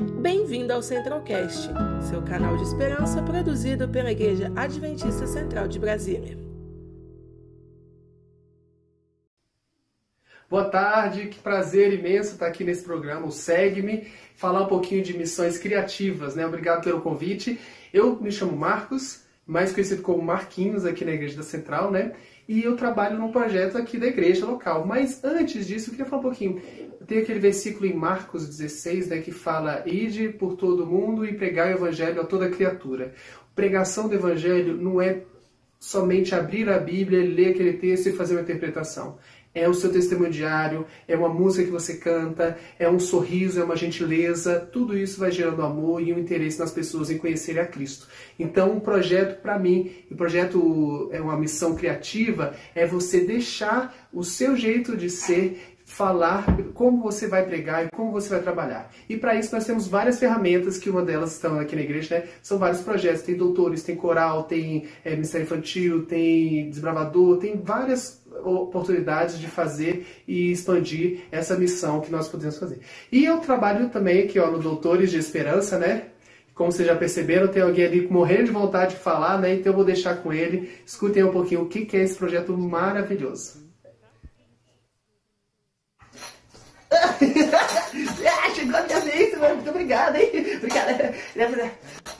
Bem-vindo ao Centralcast, seu canal de esperança produzido pela Igreja Adventista Central de Brasília. Boa tarde, que prazer imenso estar aqui nesse programa, o Segue-me, falar um pouquinho de missões criativas, né? Obrigado pelo convite. Eu me chamo Marcos, mais conhecido como Marquinhos aqui na Igreja da Central, né? E eu trabalho num projeto aqui da igreja local. Mas antes disso, eu queria falar um pouquinho. Tem aquele versículo em Marcos 16, né, que fala: Ide por todo mundo e pregai o evangelho a toda criatura. Pregação do evangelho não é somente abrir a Bíblia, ler aquele texto e fazer uma interpretação é o seu testemunho diário, é uma música que você canta, é um sorriso, é uma gentileza, tudo isso vai gerando amor e um interesse nas pessoas em conhecerem a Cristo. Então, um projeto para mim, o um projeto é uma missão criativa, é você deixar o seu jeito de ser falar como você vai pregar e como você vai trabalhar. E para isso nós temos várias ferramentas, que uma delas estão aqui na igreja, né? São vários projetos, tem doutores, tem coral, tem é, ministério infantil, tem desbravador, tem várias oportunidades de fazer e expandir essa missão que nós podemos fazer. E eu trabalho também aqui ó, no Doutores de Esperança, né? Como vocês já perceberam, tem alguém ali morrendo de vontade de falar, né? Então eu vou deixar com ele. Escutem um pouquinho o que é esse projeto maravilhoso. ah, chegou a minha vez, mano. Muito obrigado, hein? Obrigado.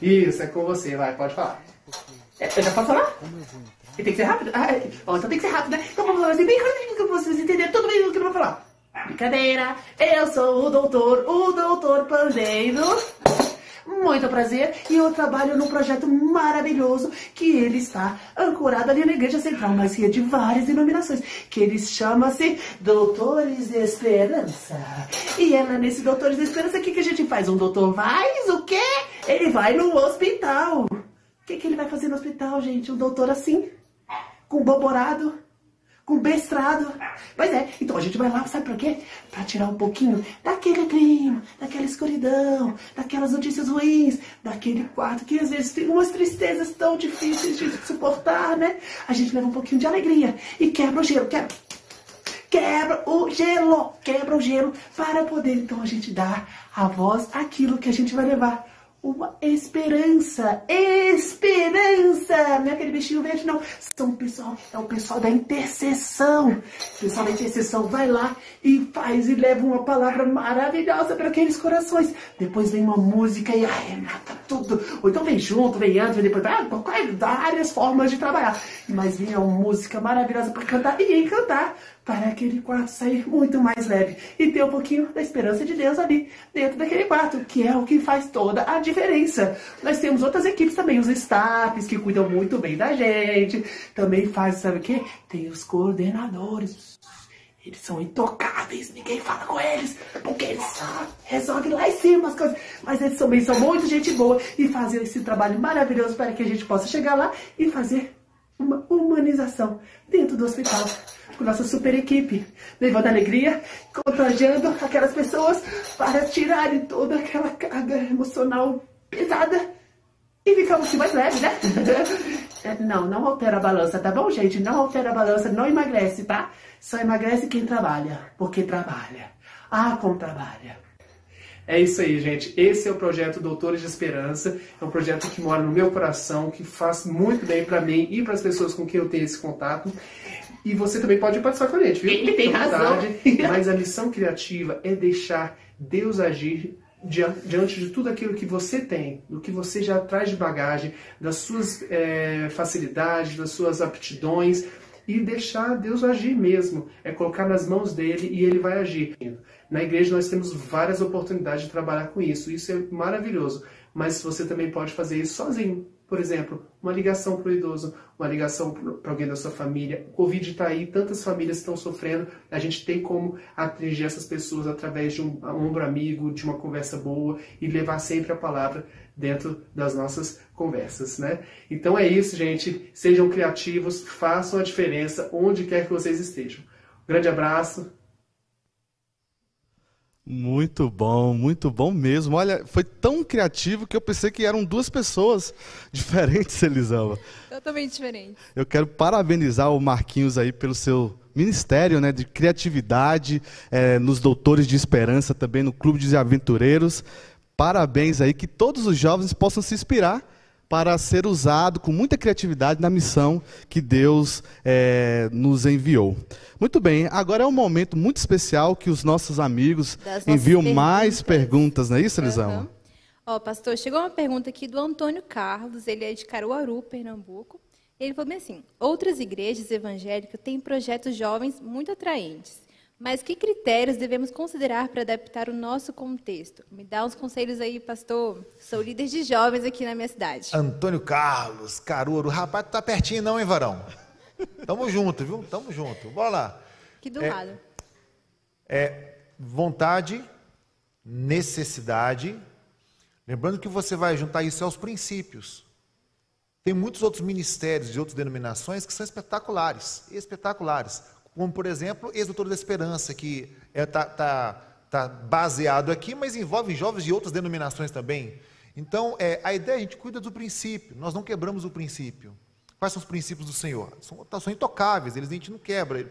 Isso, é com você, vai, pode falar. É, eu já posso falar? E tem que ser rápido? Ah, é. então tem que ser rápido, né? Então vamos falar assim, bem rapidinho pra vocês entenderem tudo bem o que eu vou falar. Brincadeira, eu sou o doutor, o doutor Pandeiro. Muito prazer, e eu trabalho num projeto maravilhoso que ele está ancorado ali na Igreja Central, mas que é de várias denominações, que ele chama-se Doutores de Esperança. E é nesse Doutores de Esperança, o que, que a gente faz? Um doutor vai, o quê? Ele vai no hospital. O que, que ele vai fazer no hospital, gente? Um doutor assim? Com boborado, com bestrado. Pois é, então a gente vai lá, sabe pra quê? Pra tirar um pouquinho daquele clima, daquela escuridão, daquelas notícias ruins, daquele quarto que às vezes tem umas tristezas tão difíceis de suportar, né? A gente leva um pouquinho de alegria e quebra o gelo, quebra. Quebra o gelo, quebra o gelo para poder então a gente dar a voz àquilo que a gente vai levar uma esperança. Esperança! Não é aquele bichinho verde, não. São pessoal, é o pessoal da intercessão. O pessoal da intercessão vai lá e faz e leva uma palavra maravilhosa para aqueles corações. Depois vem uma música e arremata tudo. Ou então vem junto, vem antes, vem depois. Ah, várias formas de trabalhar. Mas vem uma música maravilhosa para cantar e encantar para aquele quarto sair muito mais leve e ter um pouquinho da esperança de Deus ali dentro daquele quarto, que é o que faz toda a diferença. Nós temos outras equipes também, os staffs que cuidam muito bem da gente, também faz, sabe o que? Tem os coordenadores. Eles são intocáveis, ninguém fala com eles, porque eles só resolvem lá em cima as coisas. Mas eles também são muito gente boa e fazem esse trabalho maravilhoso para que a gente possa chegar lá e fazer humanização dentro do hospital com nossa super equipe, levando alegria, contagiando aquelas pessoas para tirarem toda aquela carga emocional pesada e ficamos assim mais leve, né? É, não, não altera a balança, tá bom, gente? Não altera a balança, não emagrece, tá? Só emagrece quem trabalha, porque trabalha. Ah, como trabalha. É isso aí, gente. Esse é o projeto Doutores de Esperança. É um projeto que mora no meu coração, que faz muito bem para mim e para as pessoas com quem eu tenho esse contato. E você também pode participar com a gente, viu? Ele tem razão. Mas a missão criativa é deixar Deus agir diante de tudo aquilo que você tem, do que você já traz de bagagem, das suas é, facilidades, das suas aptidões, e deixar Deus agir mesmo. É colocar nas mãos dele e ele vai agir. Na igreja nós temos várias oportunidades de trabalhar com isso. Isso é maravilhoso. Mas você também pode fazer isso sozinho. Por exemplo, uma ligação para o idoso, uma ligação para alguém da sua família. O Covid está aí, tantas famílias estão sofrendo. A gente tem como atingir essas pessoas através de um, um ombro amigo, de uma conversa boa e levar sempre a palavra dentro das nossas conversas, né? Então é isso, gente. Sejam criativos, façam a diferença onde quer que vocês estejam. Um grande abraço muito bom, muito bom mesmo. Olha, foi tão criativo que eu pensei que eram duas pessoas diferentes, Elisama. Totalmente diferentes. Eu quero parabenizar o Marquinhos aí pelo seu ministério né, de criatividade, é, nos Doutores de Esperança, também no Clube de Aventureiros. Parabéns aí, que todos os jovens possam se inspirar para ser usado com muita criatividade na missão que Deus é, nos enviou. Muito bem, agora é um momento muito especial que os nossos amigos enviam perguntas. mais perguntas, não é isso, Elisão? Uhum. Ó, oh, pastor, chegou uma pergunta aqui do Antônio Carlos, ele é de Caruaru, Pernambuco. Ele falou bem assim: outras igrejas evangélicas têm projetos jovens muito atraentes. Mas que critérios devemos considerar para adaptar o nosso contexto? Me dá uns conselhos aí, pastor. Sou líder de jovens aqui na minha cidade. Antônio Carlos, Caruru. Rapaz, tu tá pertinho não, hein, varão? Tamo junto, viu? Tamo junto. Bora lá. Que do é, lado. É vontade, necessidade. Lembrando que você vai juntar isso aos princípios. Tem muitos outros ministérios de outras denominações que são espetaculares, espetaculares como por exemplo, ex-doutor da Esperança, que está é, tá, tá, tá baseado aqui, mas envolve jovens de outras denominações também. Então, é, a ideia, a gente cuida do princípio, nós não quebramos o princípio. Quais são os princípios do Senhor? São, tá, são intocáveis, eles a gente não quebra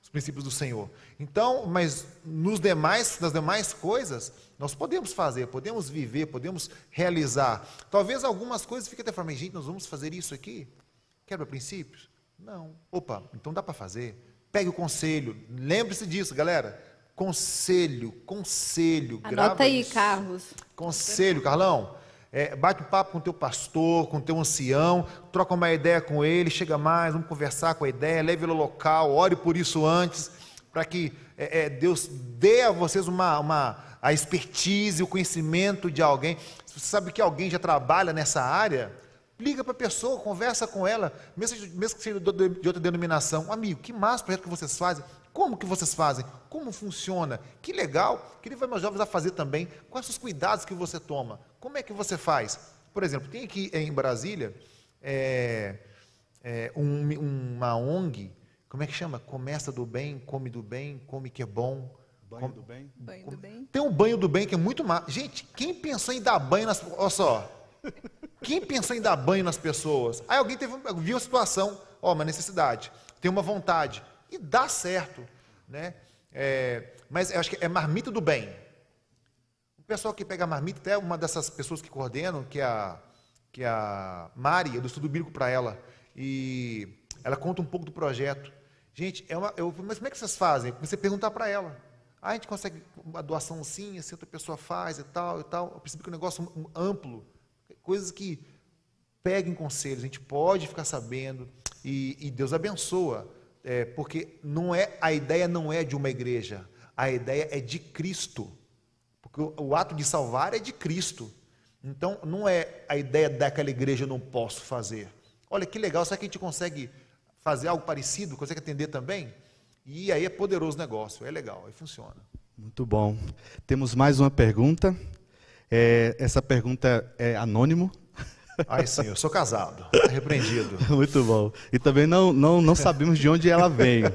os princípios do Senhor. Então, mas nos demais, nas demais coisas, nós podemos fazer, podemos viver, podemos realizar. Talvez algumas coisas fiquem até falando, gente, nós vamos fazer isso aqui? Quebra princípios? Não. Opa, então dá para fazer. Pegue o conselho. Lembre-se disso, galera. Conselho, conselho. Anota aí, isso. Carlos. Conselho, Carlão. É, bate um papo com o teu pastor, com o teu ancião, troca uma ideia com ele, chega mais, vamos conversar com a ideia, leve ele ao local, ore por isso antes, para que é, é, Deus dê a vocês uma, uma, a expertise, o conhecimento de alguém. Se você sabe que alguém já trabalha nessa área, Liga para a pessoa, conversa com ela, mesmo, mesmo que seja de outra denominação. Amigo, que massa projeto que vocês fazem? Como que vocês fazem? Como funciona? Que legal. Queria ver meus jovens a fazer também. Quais os cuidados que você toma? Como é que você faz? Por exemplo, tem aqui em Brasília é, é, um, uma ONG, como é que chama? Começa do bem, come do bem, come que é bom. Banho do bem? Banho do bem. Tem um banho do bem que é muito massa. Gente, quem pensou em dar banho nas. Olha só. Quem pensou em dar banho nas pessoas? Aí alguém teve, viu a situação, ó, uma necessidade, tem uma vontade, e dá certo. Né? É, mas eu acho que é marmita do bem. O pessoal que pega marmita, até uma dessas pessoas que coordenam, que é a, que é a Mari, eu do estudo bíblico para ela, e ela conta um pouco do projeto. Gente, é uma, eu, mas como é que vocês fazem? Comecei a perguntar para ela. Ah, a gente consegue uma doação assim, assim, outra pessoa faz e tal e tal. Eu percebi que é um negócio amplo coisas que peguem conselhos, a gente pode ficar sabendo e, e Deus abençoa, é, porque não é a ideia não é de uma igreja, a ideia é de Cristo, porque o, o ato de salvar é de Cristo. Então não é a ideia daquela igreja eu não posso fazer. Olha que legal, será que a gente consegue fazer algo parecido, consegue atender também? E aí é poderoso negócio, é legal, aí funciona. Muito bom. Temos mais uma pergunta. É, essa pergunta é anônimo. Ai, sim, eu sou casado, repreendido. Muito bom. E também não, não, não sabemos de onde ela veio.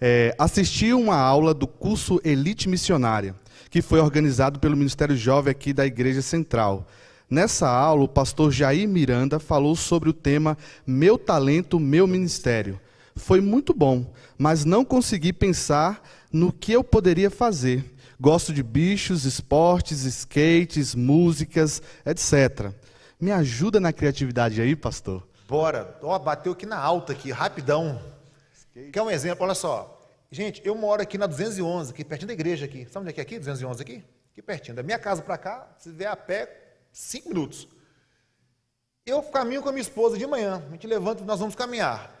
É, assisti uma aula do curso Elite Missionária, que foi organizado pelo Ministério Jovem aqui da Igreja Central. Nessa aula, o pastor Jair Miranda falou sobre o tema Meu Talento, Meu Ministério. Foi muito bom, mas não consegui pensar no que eu poderia fazer. Gosto de bichos, esportes, skates, músicas, etc. Me ajuda na criatividade aí, pastor? Bora. Ó, bateu aqui na alta aqui, rapidão. Skate. Quer um exemplo? Olha só. Gente, eu moro aqui na 211, aqui pertinho da igreja aqui. Sabe onde é que é aqui? 211 aqui? Aqui pertinho. Da minha casa para cá, se vier a pé, cinco minutos. Eu caminho com a minha esposa de manhã. A gente levanta e nós vamos caminhar.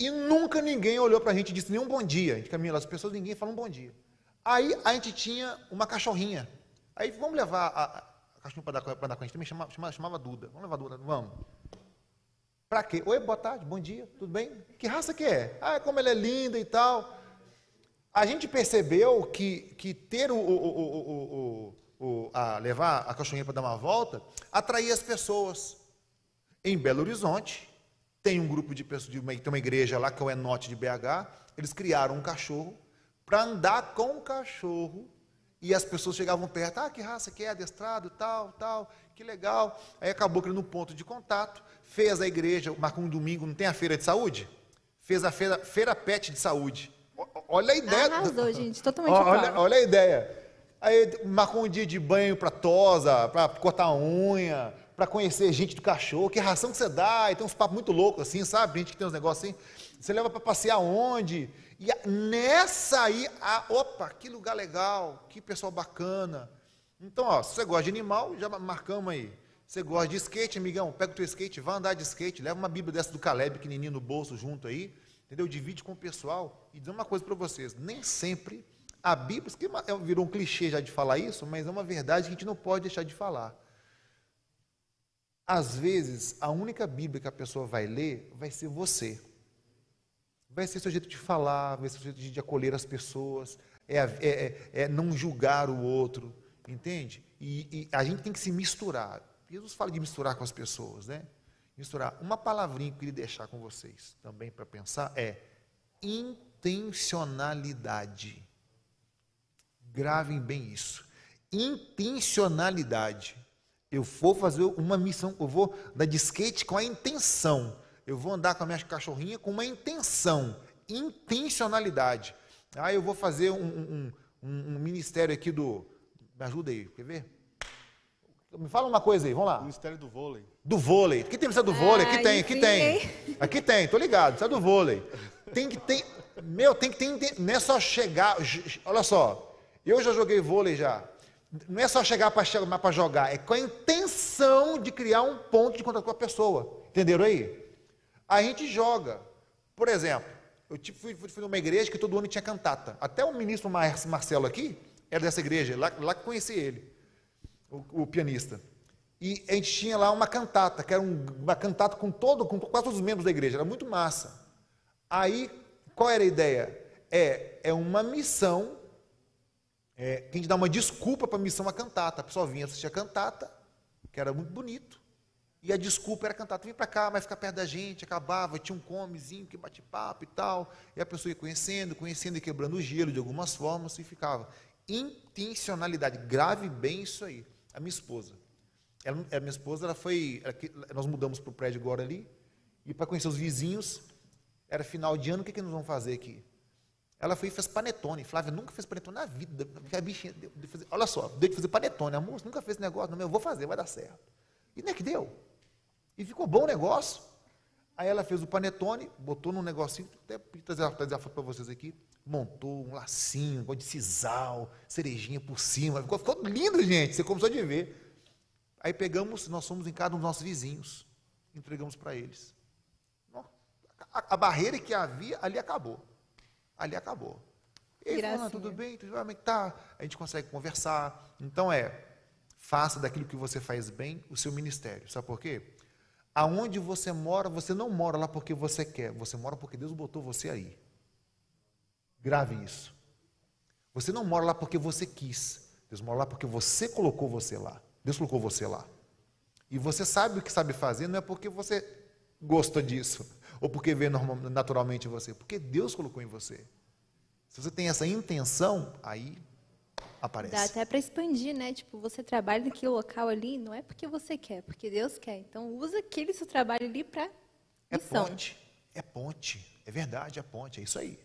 E nunca ninguém olhou para a gente e disse nem um bom dia. A gente caminha lá, as pessoas, ninguém fala um bom dia. Aí a gente tinha uma cachorrinha. Aí vamos levar a, a cachorrinha para dar, dar com a gente. Também chamava, chamava, Duda. Vamos levar a Duda, vamos. Para quê? Oi, boa tarde, bom dia, tudo bem? Que raça que é? Ah, como ela é linda e tal. A gente percebeu que, que ter o, o, o a, levar a cachorrinha para dar uma volta atraía as pessoas. Em Belo Horizonte, tem um grupo de pessoas, de uma, tem uma igreja lá, que é o Enote de BH, eles criaram um cachorro para andar com o cachorro. E as pessoas chegavam perto, ah, que raça que é, adestrado, tal, tal, que legal. Aí acabou criando um ponto de contato, fez a igreja, marcou um domingo, não tem a feira de saúde? Fez a feira, feira pet de saúde. Olha a ideia. Arrasou, gente, totalmente olha, olha a ideia. Aí marcou um dia de banho para tosa, para cortar a unha, para conhecer gente do cachorro, que ração que você dá, e tem uns papos muito loucos assim, sabe? Gente que tem uns negócios assim. Você leva para passear onde? E nessa aí, opa, que lugar legal, que pessoal bacana. Então, ó, se você gosta de animal, já marcamos aí. Você gosta de skate, amigão, pega o teu skate, vai andar de skate, leva uma bíblia dessa do Caleb, pequenininho no bolso junto aí, entendeu? Divide com o pessoal. E dizer uma coisa para vocês, nem sempre a Bíblia, que é é- virou um clichê já de falar isso, mas é uma verdade que a gente não pode deixar de falar. Às vezes, a única Bíblia que a pessoa vai ler vai ser você. Vai ser seu jeito de falar, vai ser seu jeito de acolher as pessoas, é, é- é- é não julgar o outro, entende? E, e a gente tem que se misturar. Jesus fala de misturar com as pessoas, né? Misturar. Uma palavrinha que eu queria deixar com vocês também para pensar é intencionalidade. Gravem bem isso. Intencionalidade. Eu vou fazer uma missão, eu vou dar de skate com a intenção. Eu vou andar com a minha cachorrinha com uma intenção. Intencionalidade. Ah, eu vou fazer um, um- um- um ministério aqui do. Me ajuda aí, quer ver? Me fala uma coisa aí, vamos lá. Ministério do Vôlei. Do vôlei. Aqui tem precisa do vôlei, aqui Ah, tem, aqui tem. Aqui tem, tô ligado, precisa do vôlei. Tem que ter. Meu, tem que ter. Não é só chegar. Olha só, eu já joguei vôlei já. Não é só chegar para jogar, é com a intenção de criar um ponto de contato com a pessoa. Entenderam aí? A gente joga. Por exemplo, eu fui, fui, fui numa igreja que todo ano tinha cantata. Até o ministro Mar- Marcelo aqui era dessa igreja, lá, lá que conheci ele o, o pianista. E a gente tinha lá uma cantata, que era um- uma cantata com todo, com quase todos os membros da igreja, era muito massa. Aí, qual era a ideia? É, é uma missão, é, que a gente dá uma desculpa para a missão a cantata. A pessoa vinha assistir a cantata, que era muito bonito, e a desculpa era a cantata, vem para cá, vai ficar perto da gente, acabava, tinha um comezinho que bate papo e tal, e a pessoa ia conhecendo, conhecendo e quebrando o gelo de algumas formas, e ficava. Intencionalidade, grave bem isso aí. A minha esposa, ela, a minha esposa, ela foi, ela nós mudamos para o prédio agora ali, e para conhecer os vizinhos, era final de ano, o que, que nós vamos fazer aqui? Ela foi e fez panetone. Flávia nunca fez panetone na vida. A bichinha deu de fazer, olha só, deu de fazer panetone. A moça nunca fez negócio. Não, eu vou fazer, vai dar certo. E não é que deu. E ficou bom o negócio. Aí ela fez o panetone, botou num negocinho, até trazer, trazer a foto para vocês aqui, montou um lacinho, um negócio de sisal, cerejinha por cima. Ficou, ficou lindo, gente. Você começou a ver. Aí pegamos, nós fomos em cada um dos nossos vizinhos, entregamos para eles. A, a barreira que havia ali acabou. Ali acabou. E aí, Gracinha. fulano, tudo bem? Tudo bem? É tá? A gente consegue conversar. Então é, faça daquilo que você faz bem o seu ministério. Sabe por quê? Aonde você mora, você não mora lá porque você quer, você mora porque Deus botou você aí. Grave isso. Você não mora lá porque você quis. Deus mora lá porque você colocou você lá. Deus colocou você lá. E você sabe o que sabe fazer, não é porque você gosta disso, ou porque vê naturalmente você, porque Deus colocou em você. Se você tem essa intenção, aí aparece. Dá até para expandir, né? Tipo, você trabalha naquele local ali, não é porque você quer, é porque Deus quer. Então, usa aquele seu trabalho ali para É missão. ponte, é ponte, é verdade, é ponte, é isso aí.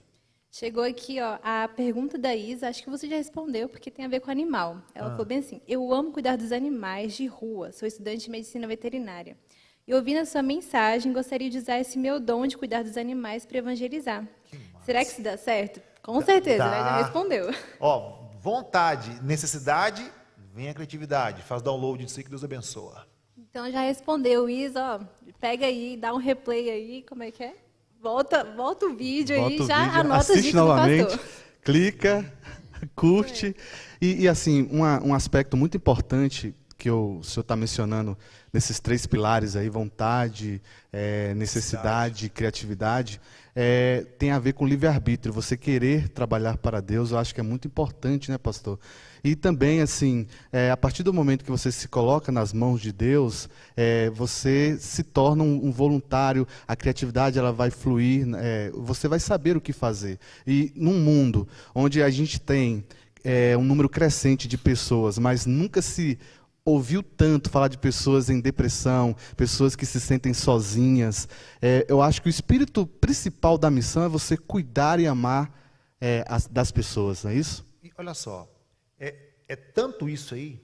Chegou aqui, ó, a pergunta da Isa, acho que você já respondeu, porque tem a ver com animal. Ela falou bem assim: Eu amo cuidar dos animais de rua, sou estudante de medicina veterinária. E ouvindo a sua mensagem, gostaria de usar esse meu dom de cuidar dos animais para evangelizar. Será que isso dá certo? Com certeza, né? Já dá. respondeu. Ó, vontade, necessidade, vem a criatividade. Faz download disso aí que Deus abençoa. Então já respondeu, Isa, ó, pega aí, dá um replay aí, como é que é? Volta, volta o vídeo aí, Bota o já vídeo, anota as assiste novamente, clica, curte. E, e, assim, uma- um aspecto muito importante que o senhor está mencionando nesses três pilares aí, vontade, eh, necessidade, criatividade, eh, tem a ver com livre-arbítrio. Você querer trabalhar para Deus, eu acho que é muito importante, né, pastor? E também, assim, eh, a partir do momento que você se coloca nas mãos de Deus, eh, você se torna um, um voluntário, a criatividade ela vai fluir, eh, você vai saber o que fazer. E num mundo onde a gente tem eh, um número crescente de pessoas, mas nunca se ouviu tanto falar de pessoas em depressão, pessoas que se sentem sozinhas. Eh, eu acho que o espírito principal da missão é você cuidar e amar eh, as- das pessoas, não é isso? E olha só, é, é tanto isso aí.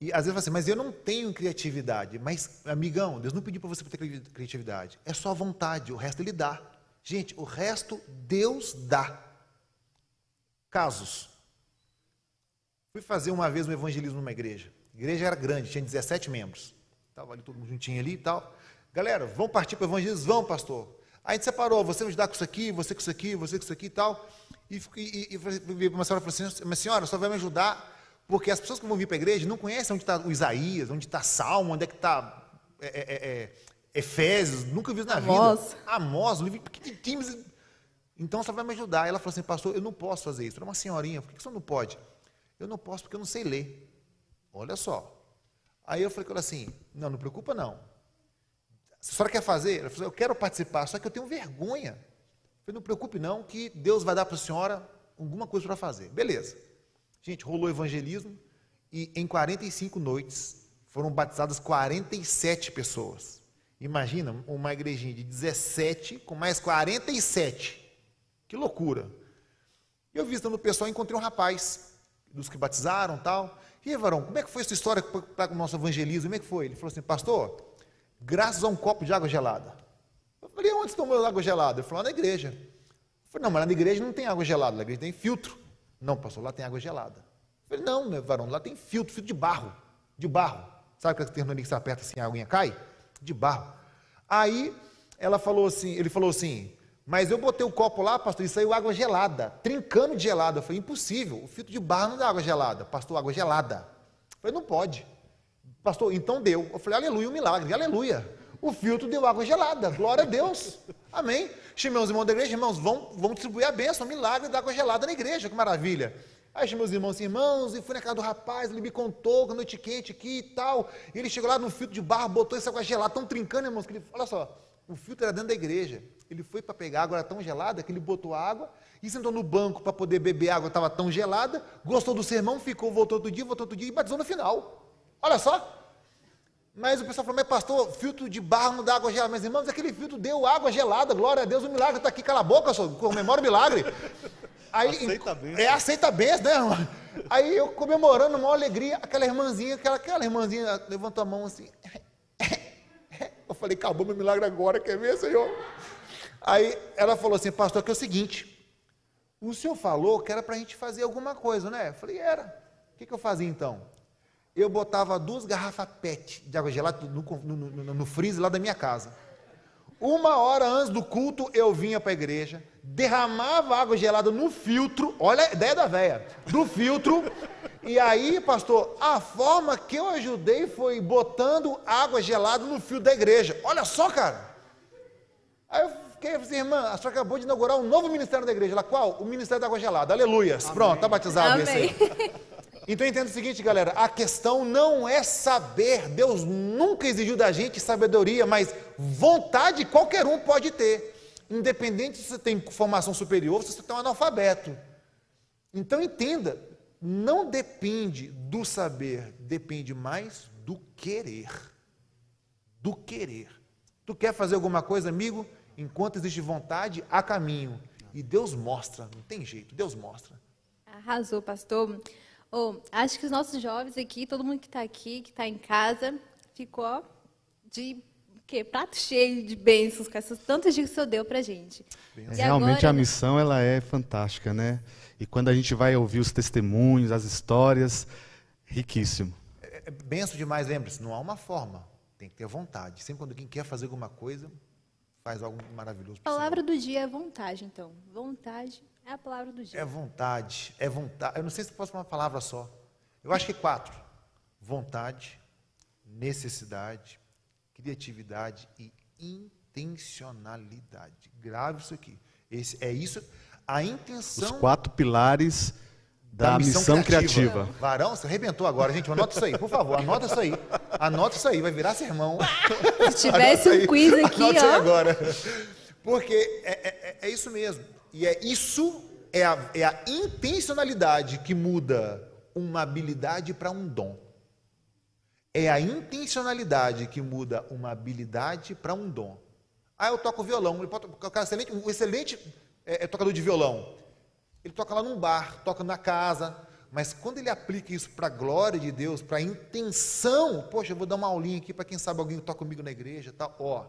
E às vezes fala assim, mas eu não tenho criatividade. Mas, amigão, Deus não pediu para você ter cri- criatividade. É só vontade, o resto ele dá. Gente, o resto Deus dá. Casos. Fui fazer uma vez um evangelismo numa igreja. A igreja era grande, tinha 17 membros. Estava ali todo mundo juntinho ali e tal. Galera, vamos partir para o evangelismo? Vamos, pastor. Aí a gente separou, você vai ajudar com isso aqui, você com isso aqui, você com isso aqui e tal. E, e, e, uma senhora falou assim, mas senhora, só vai me ajudar porque as pessoas que vão vir para a igreja não conhecem onde está o Isaías, onde está Salmo, onde é que está é, é, é, Efésios, nunca vi isso na Amós. vida. Amós, livro pequenininho. Então só vai me ajudar. Ela falou assim, pastor, eu não posso fazer isso. Era uma senhorinha, por que você não pode? Eu não posso porque eu não sei ler. Olha só. Aí eu falei com ela assim, não, não preocupa não. A senhora quer fazer? Ela falou, eu quero participar, só que eu tenho vergonha. Eu falei, não preocupe não, que Deus vai dar para a senhora alguma coisa para fazer. Beleza. Gente, rolou evangelismo e em 45 noites foram batizadas 47 pessoas. Imagina, uma igrejinha de 17 com mais 47. Que loucura. Eu visitando o pessoal, encontrei um rapaz, dos que batizaram tal. E aí, varão, como é que foi essa história para o nosso evangelismo? Como é que foi? Ele falou assim, pastor, graças a um copo de água gelada. Eu falei, onde você tomou água gelada? Ele falou, na igreja. Eu falei, não, mas na igreja não tem água gelada, na igreja tem filtro. Não, pastor, lá tem água gelada. Eu falei, não, meu varão, lá tem filtro, filtro de barro. De barro. Sabe aquela terminologia que você aperta assim, a aguinha cai? De barro. Aí ela falou assim, ele falou assim, mas eu botei o copo lá, pastor, e saiu água gelada, trincando de gelada. Eu falei, impossível, o filtro de barro não dá água gelada. Pastor, água gelada. Eu falei, não pode. Pastor, então deu. Eu falei, aleluia, um milagre, aleluia. O filtro deu água gelada, glória a Deus. Amém. Chamei os irmãos da igreja, irmãos, vão, vão distribuir a bênção, um milagre da água gelada na igreja, que maravilha. Aí chamei os irmãos irmãos, e fui na casa do rapaz, ele me contou noite quente aqui e tal. E ele chegou lá no filtro de barro, botou essa água gelada, tão trincando, irmãos, que ele, olha só, o filtro era dentro da igreja. Ele foi para pegar água, era tão gelada que ele botou a água e sentou no banco para poder beber água, estava tão gelada, gostou do sermão, ficou, voltou outro dia, voltou outro dia e batizou no final. Olha só. Mas o pessoal falou, mas pastor, filtro de barro não dá água gelada. Mas irmãos, aquele filtro deu água gelada, glória a Deus, o milagre está aqui, cala a boca, só, comemora o milagre. Aí, Aceita a bênção. É, aceita benção, né, irmão? Aí eu comemorando, uma alegria, aquela irmãzinha, aquela, aquela irmãzinha levantou a mão assim. Eu falei, acabou meu milagre agora, quer ver, Senhor? Aí ela falou assim, pastor, que é o seguinte, o senhor falou que era para a gente fazer alguma coisa, né? Eu falei, era. O que, que eu fazia então? Eu botava duas garrafas PET de água gelada no, no, no, no freezer lá da minha casa. Uma hora antes do culto, eu vinha para a igreja, derramava água gelada no filtro, olha a ideia da véia, do filtro, e aí, pastor, a forma que eu ajudei foi botando água gelada no filtro da igreja. Olha só, cara. Aí eu fiquei assim, irmã, a senhora acabou de inaugurar um novo ministério da igreja. Lá qual? O Ministério da Água Gelada. Aleluia. Pronto, tá batizado esse Amém. aí. Então entenda o seguinte, galera, a questão não é saber. Deus nunca exigiu da gente sabedoria, mas vontade qualquer um pode ter. Independente se você tem formação superior, se você tem um analfabeto. Então entenda, não depende do saber, depende mais do querer. Do querer. Tu quer fazer alguma coisa, amigo? Enquanto existe vontade, há caminho. E Deus mostra, não tem jeito, Deus mostra. Arrasou, pastor. Oh, acho que os nossos jovens aqui, todo mundo que está aqui, que está em casa, ficou ó, de quê? prato cheio de bênçãos com essas tantas dicas que o senhor deu pra gente. E Realmente agora, a missão ela é fantástica, né? E quando a gente vai ouvir os testemunhos, as histórias, riquíssimo. É é benção demais, lembre-se, não há uma forma, tem que ter vontade. Sempre quando alguém quer fazer alguma coisa, faz algo maravilhoso. A palavra do dia é vontade, então. Vontade é a palavra do dia. É vontade, é vontade. Eu não sei se posso falar uma palavra só. Eu acho que quatro: vontade, necessidade, criatividade e intencionalidade. Grave isso aqui. Esse, é isso. A Os intenção quatro pilares da, missão, criativa. Varão, você arrebentou agora, gente. Anota isso aí, por favor. Anota isso aí. Anota isso aí, vai virar sermão. Se tivesse um quiz aqui, Anote isso aí ó. agora. Porque é, é- é isso mesmo. E é isso é a, é a intencionalidade que muda uma habilidade para um dom. É a intencionalidade que muda uma habilidade para um dom. Ah, eu toco violão. Ele pode, o cara é excelente, um excelente é, é, tocador de violão. Ele toca lá num bar, toca na casa. Mas quando ele aplica isso para a glória de Deus, para a intenção, poxa, eu vou dar uma aulinha aqui para quem sabe alguém toca comigo na igreja, tá? Ó,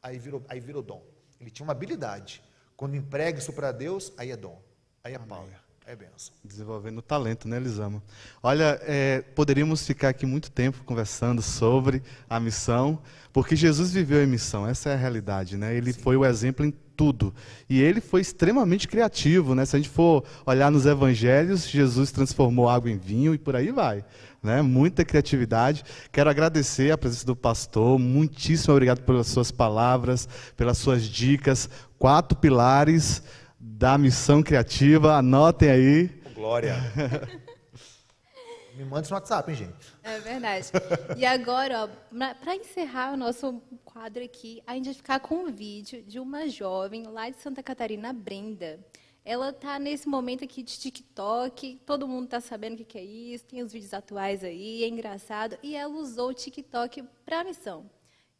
aí virou, aí virou dom. Ele tinha uma habilidade. Quando emprega isso para Deus, aí é dom, aí é power, é benção. Desenvolvendo talento, né, Elisama? Olha, é, poderíamos ficar aqui muito tempo conversando sobre a missão, porque Jesus viveu a missão, essa é a realidade, né? Ele Sim. foi o exemplo em tudo. E ele foi extremamente criativo, né? Se a gente for olhar nos evangelhos, Jesus transformou água em vinho e por aí vai. Né? Muita criatividade. Quero agradecer a presença do pastor. Muitíssimo obrigado pelas suas palavras, pelas suas dicas. Quatro pilares da missão criativa. Anotem aí. Glória. Me manda no WhatsApp, hein, gente? É verdade. E agora, para encerrar o nosso quadro aqui, a gente vai ficar com um vídeo de uma jovem lá de Santa Catarina, Brenda. Ela está nesse momento aqui de TikTok, todo mundo está sabendo o que, é isso, tem os vídeos atuais aí, é engraçado, e ela usou o TikTok para a missão.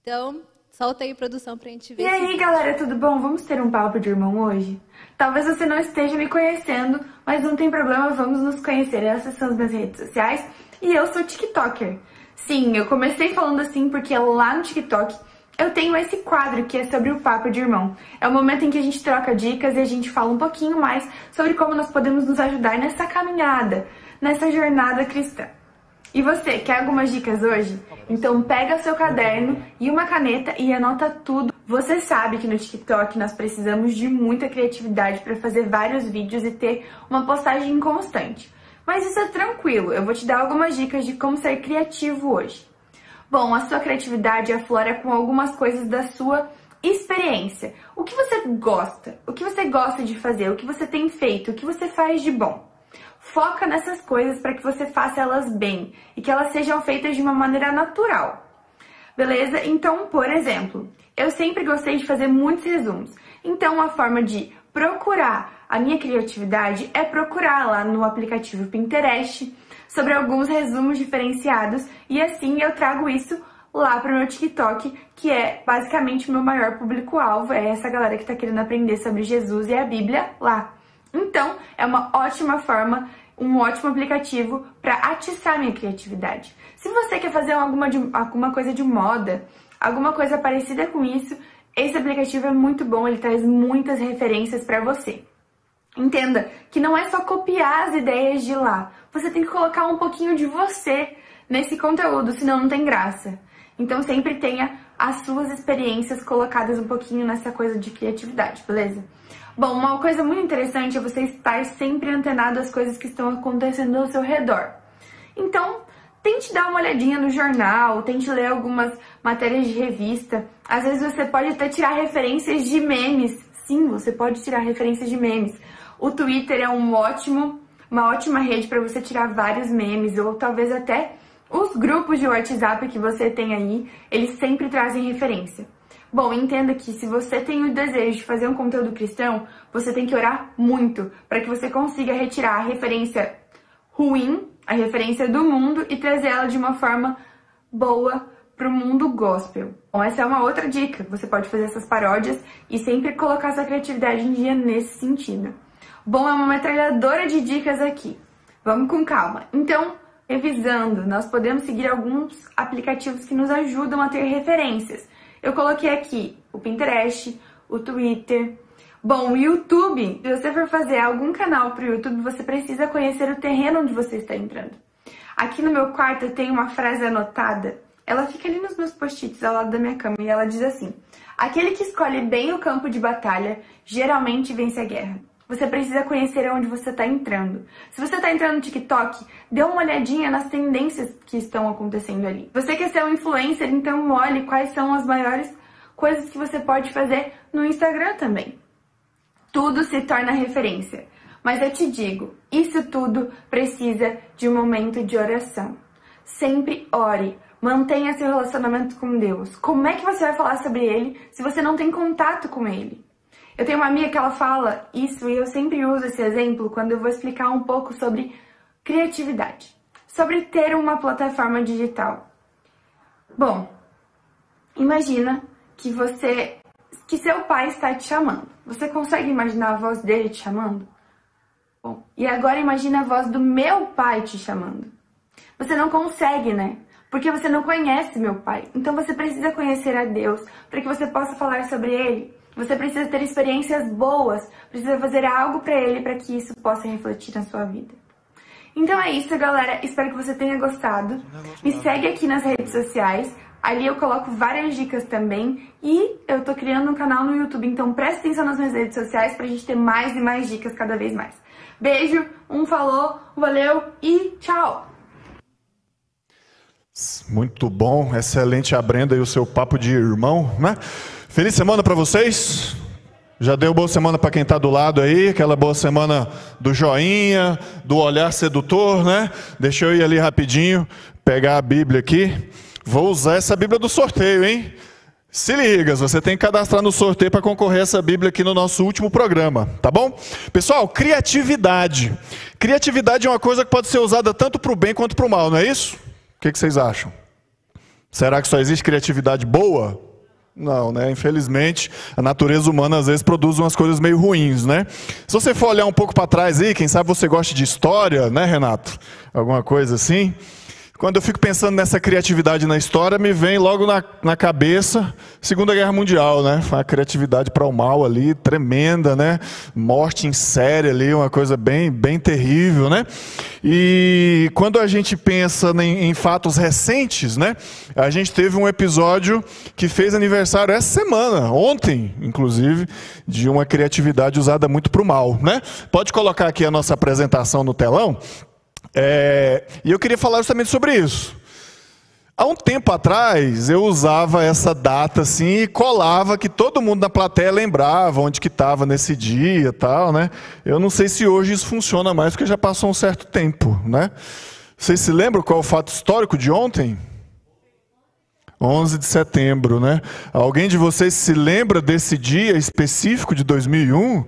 Então, Solta aí, produção, pra gente ver. E aí, galera, tudo bom? Vamos ter um papo de irmão hoje? Talvez você não esteja me conhecendo, mas não tem problema, vamos nos conhecer. Essas são as minhas redes sociais e eu sou TikToker. Sim, eu comecei falando assim porque lá no TikTok eu tenho esse quadro que é sobre o papo de irmão. É o momento em que a gente troca dicas e a gente fala um pouquinho mais sobre como nós podemos nos ajudar nessa caminhada, nessa jornada cristã. E você, quer algumas dicas hoje? Então pega seu caderno e uma caneta e anota tudo. Você sabe que no TikTok nós precisamos de muita criatividade para fazer vários vídeos e ter uma postagem constante. Mas isso é tranquilo, eu vou te dar algumas dicas de como ser criativo hoje. Bom, a sua criatividade aflora com algumas coisas da sua experiência. O que você gosta? O que você gosta de fazer? O que você tem feito? O que você faz de bom? Foca nessas coisas para que você faça elas bem e que elas sejam feitas de uma maneira natural. Beleza? Então, por exemplo, eu sempre gostei de fazer muitos resumos. Então, a forma de procurar a minha criatividade é procurar lá no aplicativo Pinterest sobre alguns resumos diferenciados e assim eu trago isso lá para o meu TikTok, que é basicamente o meu maior público-alvo, é essa galera que está querendo aprender sobre Jesus e a Bíblia lá. Então, é uma ótima forma, um ótimo aplicativo para atiçar minha criatividade. Se você quer fazer alguma, de, alguma coisa de moda, alguma coisa parecida com isso, esse aplicativo é muito bom, ele traz muitas referências para você. Entenda que não é só copiar as ideias de lá, você tem que colocar um pouquinho de você nesse conteúdo, senão não tem graça. Então sempre tenha as suas experiências colocadas um pouquinho nessa coisa de criatividade, beleza? Bom, uma coisa muito interessante é você estar sempre antenado às coisas que estão acontecendo ao seu redor. Então, tente dar uma olhadinha no jornal, tente ler algumas matérias de revista. Às vezes você pode até tirar referências de memes. Sim, você pode tirar referências de memes. O Twitter é um ótimo, uma ótima rede para você tirar vários memes ou talvez até os grupos de WhatsApp que você tem aí, eles sempre trazem referência. Bom, entenda que se você tem o desejo de fazer um conteúdo cristão, você tem que orar muito para que você consiga retirar a referência ruim, a referência do mundo e trazer ela de uma forma boa para o mundo gospel. Bom, essa é uma outra dica. Você pode fazer essas paródias e sempre colocar sua criatividade em dia nesse sentido. Bom, é uma metralhadora de dicas aqui. Vamos com calma. Então, revisando, nós podemos seguir alguns aplicativos que nos ajudam a ter referências. Eu coloquei aqui o Pinterest, o Twitter. Bom, o YouTube, se você for fazer algum canal para o YouTube, você precisa conhecer o terreno onde você está entrando. Aqui no meu quarto eu tenho uma frase anotada. Ela fica ali nos meus post-its ao lado da minha cama e ela diz assim: Aquele que escolhe bem o campo de batalha geralmente vence a guerra. Você precisa conhecer onde você está entrando. Se você está entrando no TikTok, dê uma olhadinha nas tendências que estão acontecendo ali. Você quer ser um influencer, então olhe quais são as maiores coisas que você pode fazer no Instagram também. Tudo se torna referência. Mas eu te digo, isso tudo precisa de um momento de oração. Sempre ore, mantenha seu relacionamento com Deus. Como é que você vai falar sobre ele se você não tem contato com ele? Eu tenho uma amiga que ela fala isso e eu sempre uso esse exemplo quando eu vou explicar um pouco sobre criatividade, sobre ter uma plataforma digital. Bom, imagina que você que seu pai está te chamando. Você consegue imaginar a voz dele te chamando? Bom, e agora imagina a voz do meu pai te chamando. Você não consegue, né? Porque você não conhece meu pai. Então você precisa conhecer a Deus para que você possa falar sobre ele. Você precisa ter experiências boas, precisa fazer algo para ele para que isso possa refletir na sua vida. Então é isso, galera. Espero que você tenha gostado. Me segue aqui nas redes sociais. Ali eu coloco várias dicas também. E eu tô criando um canal no YouTube, então preste atenção nas minhas redes sociais pra gente ter mais e mais dicas cada vez mais. Beijo, um falou, valeu e tchau! Muito bom, excelente a Brenda e o seu papo de irmão, né? Feliz semana para vocês. Já deu boa semana para quem está do lado aí, aquela boa semana do joinha, do olhar sedutor, né? Deixa eu ir ali rapidinho, pegar a Bíblia aqui. Vou usar essa Bíblia do sorteio, hein? Se liga, você tem que cadastrar no sorteio para concorrer essa Bíblia aqui no nosso último programa, tá bom? Pessoal, criatividade. Criatividade é uma coisa que pode ser usada tanto para o bem quanto para o mal, não é isso? O que, que vocês acham? Será que só existe criatividade boa? Não, né? Infelizmente, a natureza humana às vezes produz umas coisas meio ruins, né? Se você for olhar um pouco para trás aí, quem sabe você gosta de história, né, Renato? Alguma coisa assim? Quando eu fico pensando nessa criatividade na história, me vem logo na, na cabeça Segunda Guerra Mundial, né? Foi uma criatividade para o mal ali, tremenda, né? Morte em série ali, uma coisa bem, bem terrível, né? E quando a gente pensa em, em fatos recentes, né? A gente teve um episódio que fez aniversário essa semana, ontem, inclusive, de uma criatividade usada muito para o mal, né? Pode colocar aqui a nossa apresentação no telão. É, e eu queria falar justamente sobre isso. Há um tempo atrás, eu usava essa data assim e colava que todo mundo na plateia lembrava onde que estava nesse dia tal, né? Eu não sei se hoje isso funciona mais, porque já passou um certo tempo, né? Vocês se lembram qual é o fato histórico de ontem? 11 de setembro, né? Alguém de vocês se lembra desse dia específico de 2001?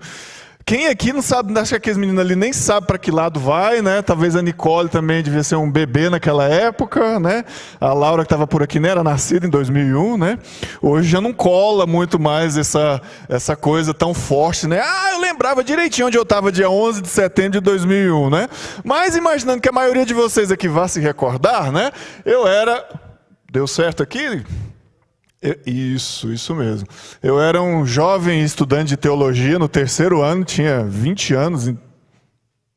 Quem aqui não sabe, acho que aqueles meninos ali nem sabe para que lado vai, né? Talvez a Nicole também devia ser um bebê naquela época, né? A Laura que estava por aqui, né? Era nascida em 2001, né? Hoje já não cola muito mais essa, essa coisa tão forte, né? Ah, eu lembrava direitinho onde eu estava dia 11 de setembro de 2001, né? Mas imaginando que a maioria de vocês aqui vá se recordar, né? Eu era... Deu certo aqui? Isso, isso mesmo. Eu era um jovem estudante de teologia no terceiro ano, tinha 20 anos,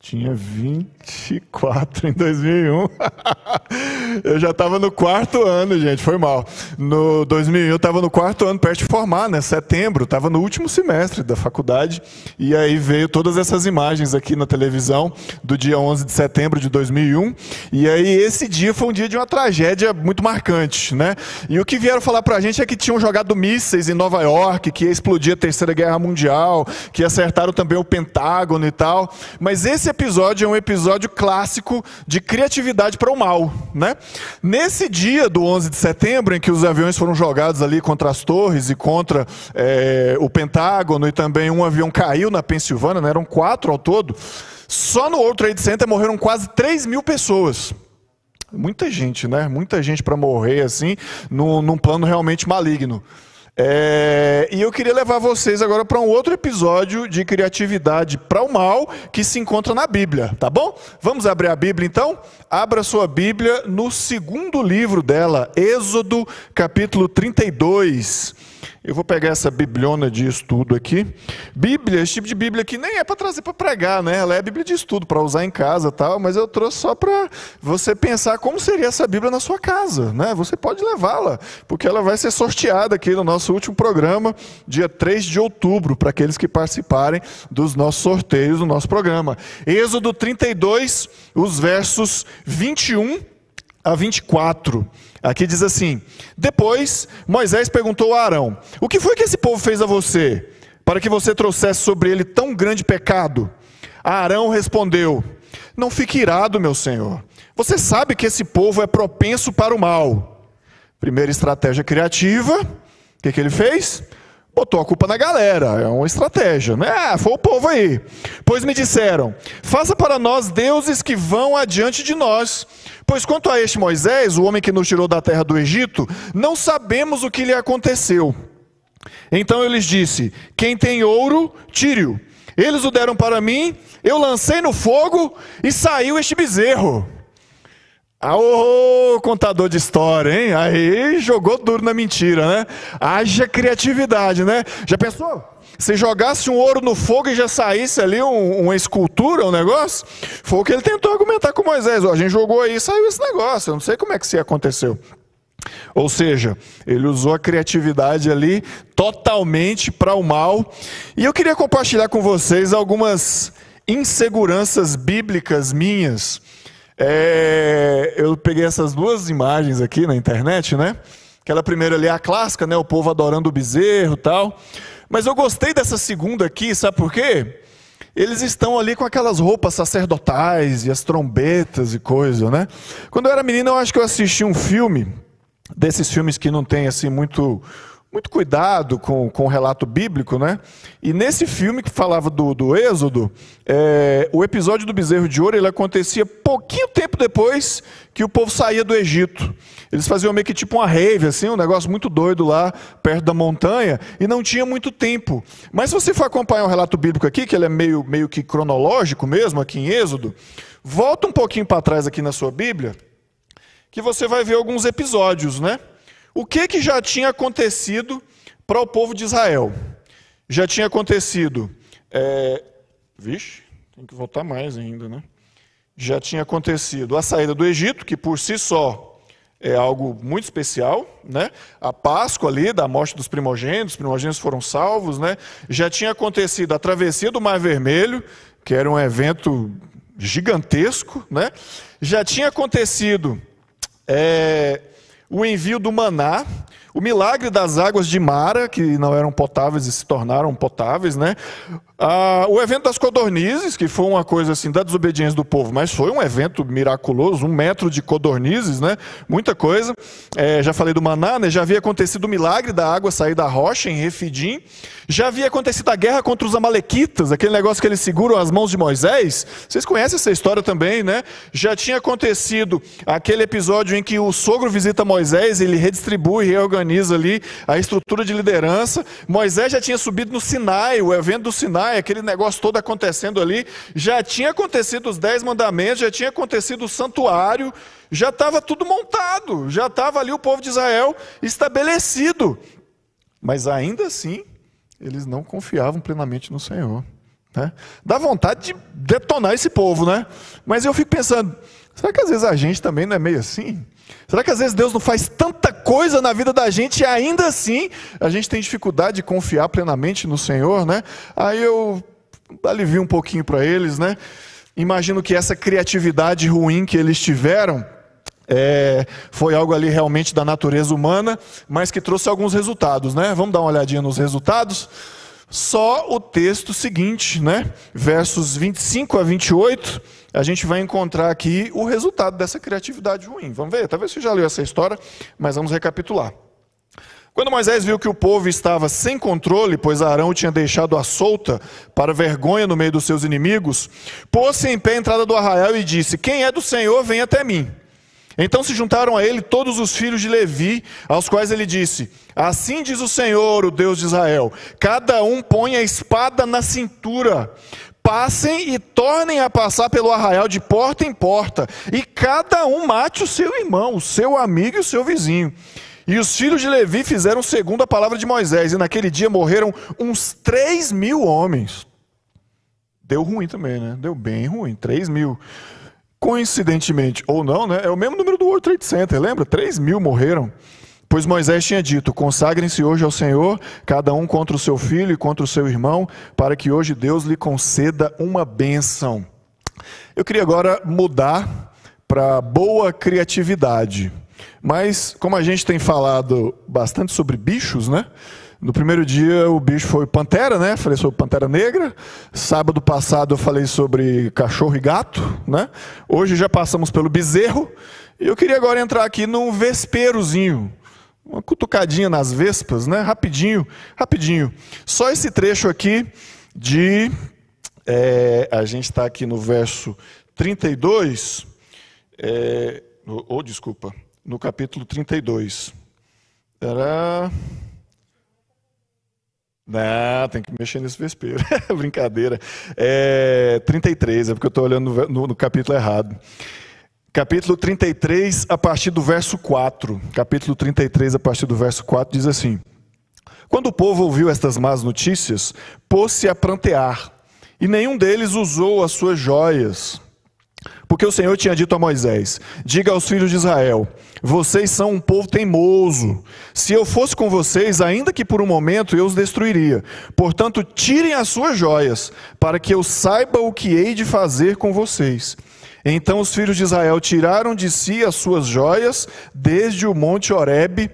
tinha 24 em 2001. eu já estava no quarto ano, gente, foi mal. No 2001 eu estava no quarto ano, perto de formar, né? Setembro, estava no último semestre da faculdade. E aí veio todas essas imagens aqui na televisão do dia 11 de setembro de 2001. E aí esse dia foi um dia de uma tragédia muito marcante, né? E o que vieram falar pra gente é que tinham jogado mísseis em Nova York, que ia explodir a Terceira Guerra Mundial, que acertaram também o Pentágono e tal. Mas esse episódio é um episódio clássico de criatividade para o mal. Né? Nesse dia do 11 de setembro, em que os aviões foram jogados ali contra as torres e contra é, o Pentágono, e também um avião caiu na Pensilvânia, né? eram quatro ao todo, só no World Trade Center morreram quase 3 mil pessoas. Muita gente, né? Muita gente para morrer assim, num, num plano realmente maligno. É, e eu queria levar vocês agora para um outro episódio de criatividade para o mal que se encontra na Bíblia, tá bom? Vamos abrir a Bíblia então? Abra sua Bíblia no segundo livro dela, Êxodo, capítulo 32. Eu vou pegar essa bibliona de estudo aqui. Bíblia, esse tipo de Bíblia aqui nem é para trazer para pregar, né? Ela é Bíblia de estudo para usar em casa, tal, mas eu trouxe só para você pensar como seria essa Bíblia na sua casa, né? Você pode levá-la, porque ela vai ser sorteada aqui no nosso último programa, dia 3 de outubro, para aqueles que participarem dos nossos sorteios do nosso programa. Êxodo 32, os versos 21 a 24. Aqui diz assim: Depois Moisés perguntou a Arão: O que foi que esse povo fez a você, para que você trouxesse sobre ele tão grande pecado? Arão respondeu: Não fique irado, meu senhor. Você sabe que esse povo é propenso para o mal. Primeira estratégia criativa: o que, que ele fez? Botou a culpa na galera, é uma estratégia, né? Ah, foi o povo aí. Pois me disseram: faça para nós deuses que vão adiante de nós. Pois quanto a este Moisés, o homem que nos tirou da terra do Egito, não sabemos o que lhe aconteceu. Então eu lhes disse: quem tem ouro, tire-o. Eles o deram para mim, eu lancei no fogo e saiu este bezerro. Ah, ô, contador de história, hein? Aí jogou duro na mentira, né? Haja criatividade, né? Já pensou? Se jogasse um ouro no fogo e já saísse ali um- uma escultura, um negócio? Foi o que ele tentou argumentar com Moisés. Ó, a gente jogou aí e saiu esse negócio. Eu não sei como é que isso aconteceu. Ou seja, ele usou a criatividade ali totalmente para o mal. E eu queria compartilhar com vocês algumas inseguranças bíblicas minhas. É, eu peguei essas duas imagens aqui na internet, né? Aquela primeira ali é a clássica, né? O povo adorando o bezerro tal. Mas eu gostei dessa segunda aqui, sabe por quê? Eles estão ali com aquelas roupas sacerdotais e as trombetas e coisa, né? Quando eu era menino, eu acho que eu assisti um filme desses filmes que não tem assim muito muito cuidado com, com o relato bíblico, né? E nesse filme que falava do, do Êxodo, é, o episódio do bezerro de ouro ele acontecia pouquinho tempo depois que o povo saía do Egito. Eles faziam meio que tipo uma rave, assim, um negócio muito doido lá perto da montanha, e não tinha muito tempo. Mas se você for acompanhar o relato bíblico aqui, que ele é meio, meio que cronológico mesmo, aqui em Êxodo, volta um pouquinho para trás aqui na sua Bíblia, que você vai ver alguns episódios, né? O que que já tinha acontecido para o povo de Israel? Já tinha acontecido, é... vixe, tem que voltar mais ainda, né? Já tinha acontecido a saída do Egito, que por si só é algo muito especial, né? A Páscoa ali, da morte dos primogênitos, os primogênitos foram salvos, né? Já tinha acontecido a travessia do Mar Vermelho, que era um evento gigantesco, né? Já tinha acontecido é, o envio do maná, o milagre das águas de Mara, que não eram potáveis e se tornaram potáveis, né? Ah, o evento das codornizes, que foi uma coisa assim da desobediência do povo, mas foi um evento miraculoso, um metro de codornizes, né? Muita coisa. É, já falei do maná, né? Já havia acontecido o milagre da água sair da rocha em Refidim. Já havia acontecido a guerra contra os amalequitas, aquele negócio que eles seguram as mãos de Moisés. Vocês conhecem essa história também, né? Já tinha acontecido aquele episódio em que o sogro visita Moisés, ele redistribui, reorganiza ali a estrutura de liderança. Moisés já tinha subido no Sinai, o evento do Sinai, aquele negócio todo acontecendo ali. Já tinha acontecido os dez mandamentos, já tinha acontecido o santuário, já estava tudo montado, já estava ali o povo de Israel estabelecido. Mas ainda assim, eles não confiavam plenamente no Senhor. Né? Dá vontade de detonar esse povo, né? Mas eu fico pensando, será que às vezes a gente também não é meio assim? Será que às vezes Deus não faz tanta coisa na vida da gente e ainda assim a gente tem dificuldade de confiar plenamente no Senhor, né? Aí eu alivio um pouquinho para eles, né? Imagino que essa criatividade ruim que eles tiveram é, foi algo ali realmente da natureza humana, mas que trouxe alguns resultados, né? Vamos dar uma olhadinha nos resultados. Só o texto seguinte, né? Versos 25 a 28, a gente vai encontrar aqui o resultado dessa criatividade ruim. Vamos ver, talvez você já leu essa história, mas vamos recapitular. Quando Moisés viu que o povo estava sem controle, pois Arão o tinha deixado à solta para vergonha no meio dos seus inimigos, pôs-se em pé à entrada do arraial e disse: Quem é do Senhor, vem até mim. Então se juntaram a ele todos os filhos de Levi, aos quais ele disse: Assim diz o Senhor, o Deus de Israel: Cada um põe a espada na cintura, passem e tornem a passar pelo arraial de porta em porta, e cada um mate o seu irmão, o seu amigo e o seu vizinho. E os filhos de Levi fizeram segundo a palavra de Moisés, e naquele dia morreram uns três mil homens. Deu ruim também, né? Deu bem ruim, três mil. Coincidentemente, ou não, né? É o mesmo número do World Trade Center, lembra? 3 mil morreram. Pois Moisés tinha dito: consagrem-se hoje ao Senhor, cada um contra o seu filho e contra o seu irmão, para que hoje Deus lhe conceda uma bênção. Eu queria agora mudar para boa criatividade. Mas, como a gente tem falado bastante sobre bichos, né? No primeiro dia o bicho foi pantera, né? Falei sobre pantera negra. Sábado passado eu falei sobre cachorro e gato, né? Hoje já passamos pelo bezerro. E eu queria agora entrar aqui num vesperozinho. Uma cutucadinha nas vespas, né? Rapidinho, rapidinho. Só esse trecho aqui de. É, a gente está aqui no verso 32. É, ou oh, desculpa, no capítulo 32. Era Não, tem que mexer nesse vespeiro. Brincadeira. É 33, é porque eu estou olhando no, no, no capítulo errado. Capítulo 33, a partir do verso 4. Capítulo 33, a partir do verso 4, diz assim: Quando o povo ouviu estas más notícias, pôs-se a prantear, e nenhum deles usou as suas joias. Porque o Senhor tinha dito a Moisés: Diga aos filhos de Israel: Vocês são um povo teimoso. Se eu fosse com vocês, ainda que por um momento, eu os destruiria. Portanto, tirem as suas joias, para que eu saiba o que hei de fazer com vocês. Então os filhos de Israel tiraram de si as suas joias, desde o monte Horebe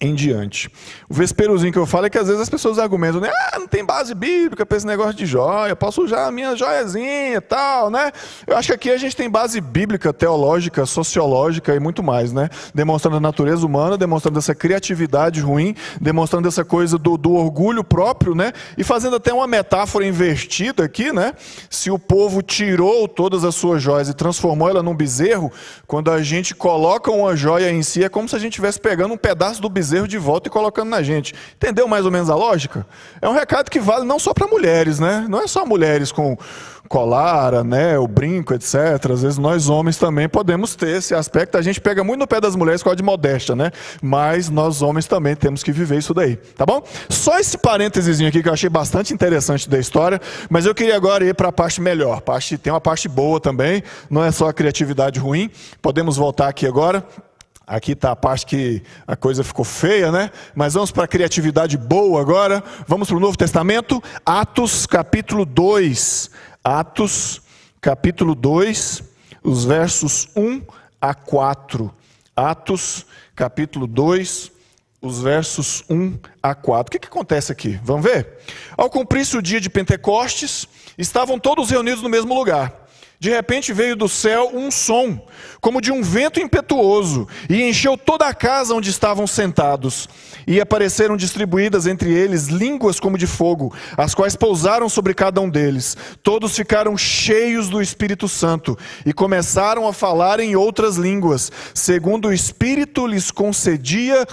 em diante. O vesperozinho que eu falo é que às vezes as pessoas argumentam, né? Ah, não tem base bíblica para esse negócio de joia, posso usar a minha joiazinha e tal, né? Eu acho que aqui a gente tem base bíblica, teológica, sociológica e muito mais, né? Demonstrando a natureza humana, demonstrando essa criatividade ruim, demonstrando essa coisa do, do orgulho próprio, né? E fazendo até uma metáfora invertida aqui, né? Se o povo tirou todas as suas joias e transformou ela num bezerro, quando a gente coloca uma joia em si, é como se a gente estivesse pegando um pedaço do bezerro bezerro de volta e colocando na gente. Entendeu mais ou menos a lógica? É um recado que vale não só para mulheres, né? Não é só mulheres com colar, anel, brinco, etc. Às vezes nós homens também podemos ter esse aspecto. A gente pega muito no pé das mulheres com a de modéstia, né? Mas nós homens também temos que viver isso daí, tá bom? Só esse parênteses aqui que eu achei bastante interessante da história, mas eu queria agora ir para a parte melhor. Parte, tem uma parte boa também, não é só a criatividade ruim. Podemos voltar aqui agora. Aqui está a parte que a coisa ficou feia, né? Mas vamos para a criatividade boa agora. Vamos para o Novo Testamento, Atos capítulo 2. Atos capítulo 2, os versos 1 a 4. Atos capítulo 2, os versos 1 a 4. O que, que acontece aqui? Vamos ver? Ao cumprir-se o dia de Pentecostes, estavam todos reunidos no mesmo lugar. De repente veio do céu um som, como de um vento impetuoso, e encheu toda a casa onde estavam sentados. E apareceram distribuídas entre eles línguas como de fogo, as quais pousaram sobre cada um deles. Todos ficaram cheios do Espírito Santo e começaram a falar em outras línguas, segundo o Espírito lhes concedia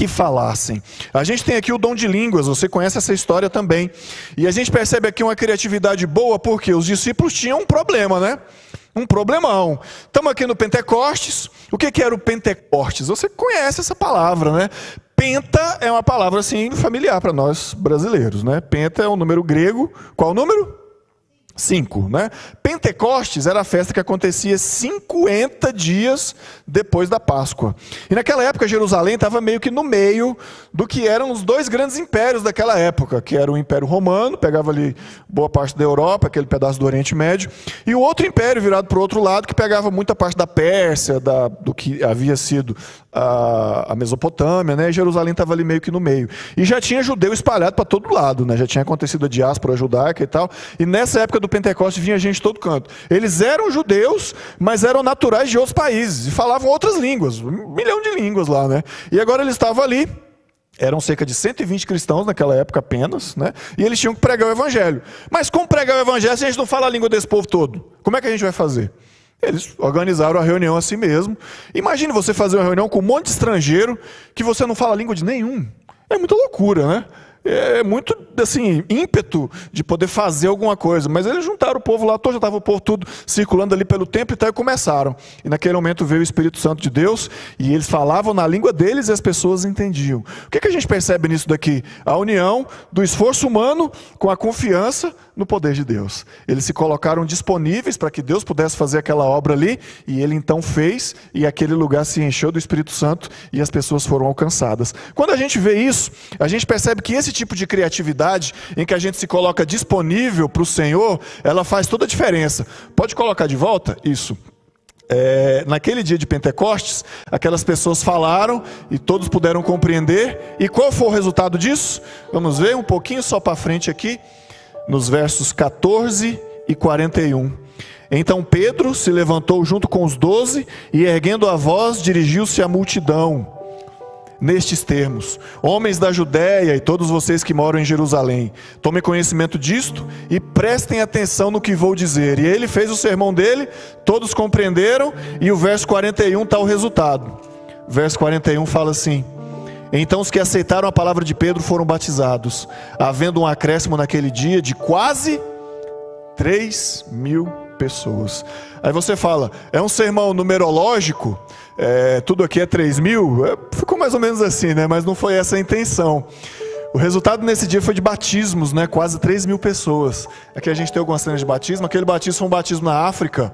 que falassem. A gente tem aqui o dom de línguas, você conhece essa história também. E a gente percebe aqui uma criatividade boa, porque os discípulos tinham um problema, né? Um problemão. Estamos aqui no Pentecostes. O que, que era o Pentecostes? Você conhece essa palavra, né? Penta é uma palavra assim familiar para nós brasileiros, né? Penta é um número grego. Qual o número? Cinco, né? Pentecostes era a festa que acontecia 50 dias depois da Páscoa. E naquela época Jerusalém estava meio que no meio do que eram os dois grandes impérios daquela época, que era o Império Romano, pegava ali boa parte da Europa, aquele pedaço do Oriente Médio, e o outro império virado para o outro lado, que pegava muita parte da Pérsia, da, do que havia sido a, a Mesopotâmia, né? E Jerusalém estava ali meio que no meio. E já tinha judeu espalhado para todo lado, né? Já tinha acontecido a diáspora judaica e tal. E nessa época do Pentecoste vinha gente de todo canto. Eles eram judeus, mas eram naturais de outros países e falavam outras línguas, um milhão de línguas lá, né? E agora eles estavam ali eram cerca de 120 cristãos naquela época apenas, né? E eles tinham que pregar o evangelho. Mas como pregar o evangelho se a gente não fala a língua desse povo todo? Como é que a gente vai fazer? Eles organizaram a reunião assim mesmo. Imagine você fazer uma reunião com um monte de estrangeiro que você não fala a língua de nenhum. É muita loucura, né? É muito assim ímpeto de poder fazer alguma coisa, mas eles juntaram o povo lá, todo já estava o povo tudo circulando ali pelo templo e tal, e começaram. E naquele momento veio o Espírito Santo de Deus e eles falavam na língua deles e as pessoas entendiam. O que, que a gente percebe nisso daqui? A união do esforço humano com a confiança no poder de Deus. Eles se colocaram disponíveis para que Deus pudesse fazer aquela obra ali e ele então fez e aquele lugar se encheu do Espírito Santo e as pessoas foram alcançadas. Quando a gente vê isso, a gente percebe que esse esse tipo de criatividade em que a gente se coloca disponível para o Senhor, ela faz toda a diferença. Pode colocar de volta? Isso. É, naquele dia de Pentecostes, aquelas pessoas falaram e todos puderam compreender. E qual foi o resultado disso? Vamos ver um pouquinho só para frente aqui, nos versos 14 e 41. Então Pedro se levantou junto com os doze e, erguendo a voz, dirigiu-se à multidão nestes termos: Homens da Judéia e todos vocês que moram em Jerusalém, tomem conhecimento disto e prestem atenção no que vou dizer. E ele fez o sermão dele, todos compreenderam, e o verso 41 está o resultado. verso 41 fala assim: Então os que aceitaram a palavra de Pedro foram batizados, havendo um acréscimo naquele dia de quase 3 mil pessoas. Aí você fala, é um sermão numerológico? É, tudo aqui é 3 mil? É, ficou mais ou menos assim, né? Mas não foi essa a intenção. O resultado nesse dia foi de batismos, né? Quase 3 mil pessoas. Aqui a gente tem algumas cenas de batismo. Aquele batismo foi um batismo na África,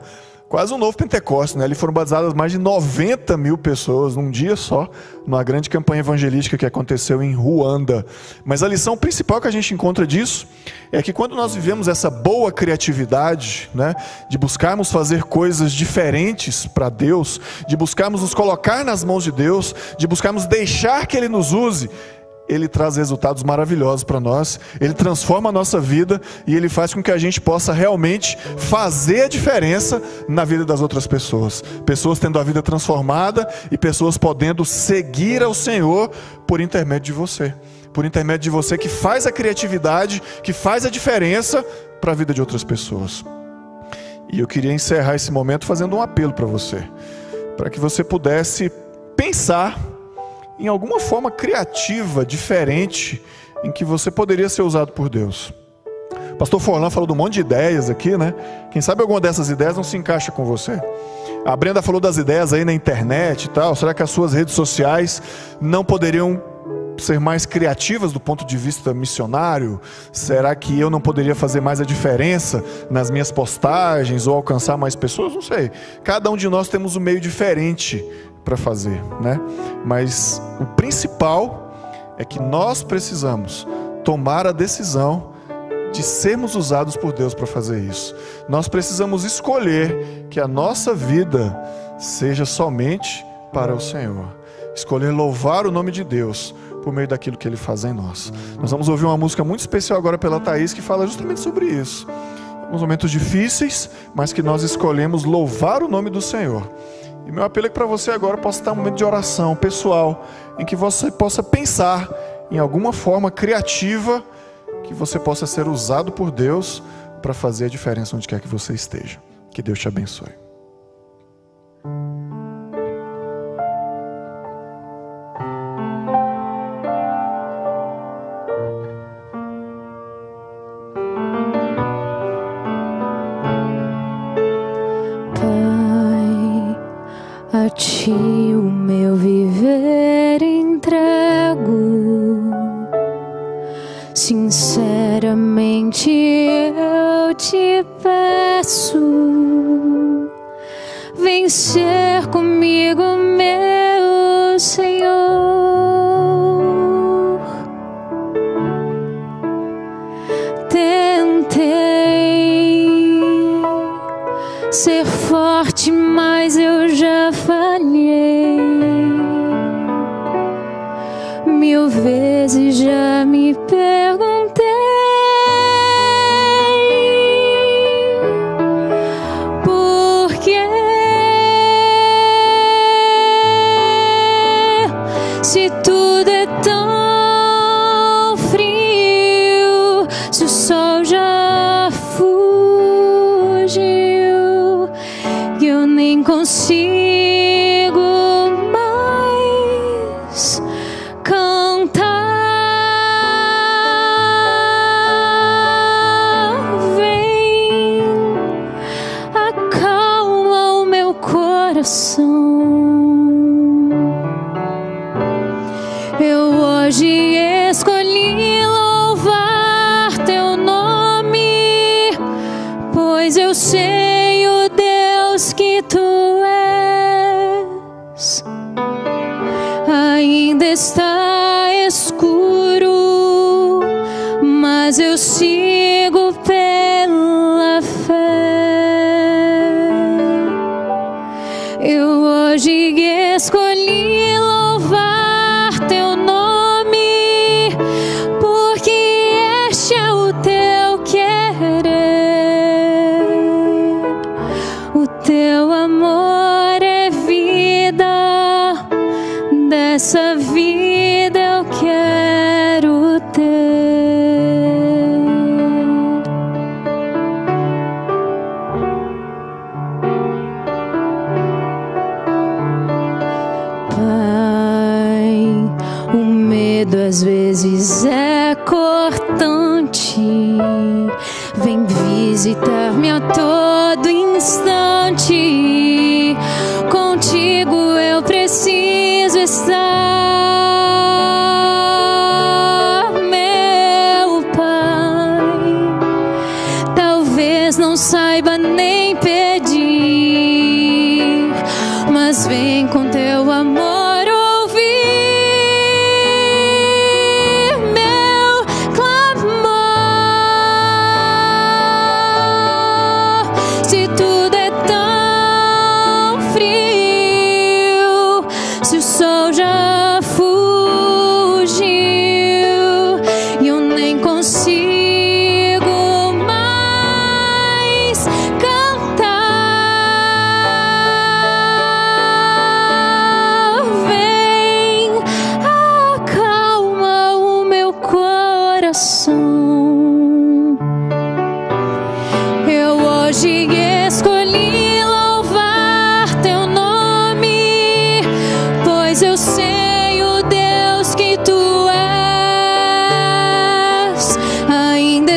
quase um novo Pentecostes, né? Ali foram batizadas mais de 90 mil pessoas num dia só, numa grande campanha evangelística que aconteceu em Ruanda. Mas a lição principal que a gente encontra disso é que quando nós vivemos essa boa criatividade, né, de buscarmos fazer coisas diferentes para Deus, de buscarmos nos colocar nas mãos de Deus, de buscarmos deixar que Ele nos use, ele traz resultados maravilhosos para nós, ele transforma a nossa vida e ele faz com que a gente possa realmente fazer a diferença na vida das outras pessoas. Pessoas tendo a vida transformada e pessoas podendo seguir ao Senhor por intermédio de você. Por intermédio de você que faz a criatividade, que faz a diferença para a vida de outras pessoas. E eu queria encerrar esse momento fazendo um apelo para você, para que você pudesse pensar em alguma forma criativa, diferente, em que você poderia ser usado por Deus. O pastor Forlan falou de um monte de ideias aqui, né? Quem sabe alguma dessas ideias não se encaixa com você. A Brenda falou das ideias aí na internet e tal. Será que as suas redes sociais não poderiam ser mais criativas do ponto de vista missionário? Será que eu não poderia fazer mais a diferença nas minhas postagens ou alcançar mais pessoas? Não sei. Cada um de nós temos um meio diferente para fazer, né? Mas o principal é que nós precisamos tomar a decisão de sermos usados por Deus para fazer isso. Nós precisamos escolher que a nossa vida seja somente para o Senhor. Escolher louvar o nome de Deus por meio daquilo que Ele faz em nós. Nós vamos ouvir uma música muito especial agora pela Thaís que fala justamente sobre isso. Uns momentos difíceis, mas que nós escolhemos louvar o nome do Senhor. E meu apelo é que para você agora possa estar um momento de oração pessoal, em que você possa pensar em alguma forma criativa que você possa ser usado por Deus para fazer a diferença onde quer que você esteja. Que Deus te abençoe.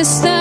Ainda está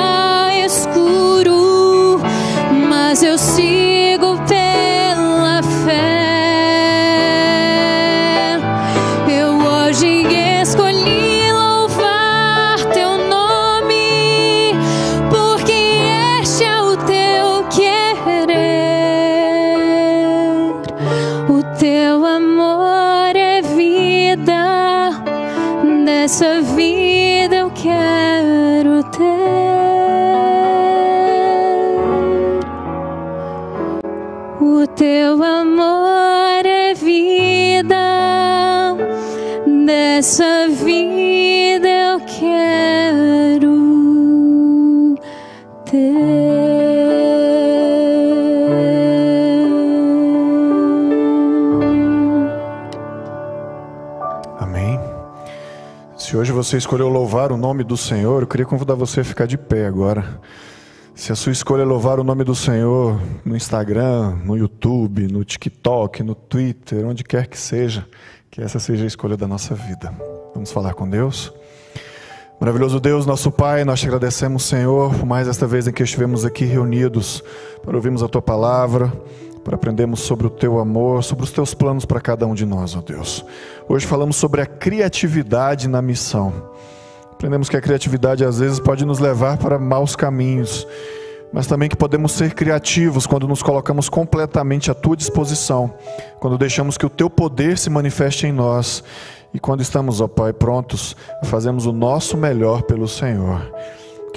você escolheu louvar o nome do Senhor, eu queria convidar você a ficar de pé agora. Se a sua escolha é louvar o nome do Senhor no Instagram, no YouTube, no TikTok, no Twitter, onde quer que seja, que essa seja a escolha da nossa vida. Vamos falar com Deus? Maravilhoso Deus, nosso Pai, nós te agradecemos, Senhor, por mais esta vez em que estivemos aqui reunidos para ouvirmos a tua palavra, para aprendermos sobre o teu amor, sobre os teus planos para cada um de nós, ó Deus. Hoje falamos sobre a criatividade na missão. Aprendemos que a criatividade às vezes pode nos levar para maus caminhos, mas também que podemos ser criativos quando nos colocamos completamente à tua disposição, quando deixamos que o teu poder se manifeste em nós e quando estamos, ó Pai, prontos, fazemos o nosso melhor pelo Senhor.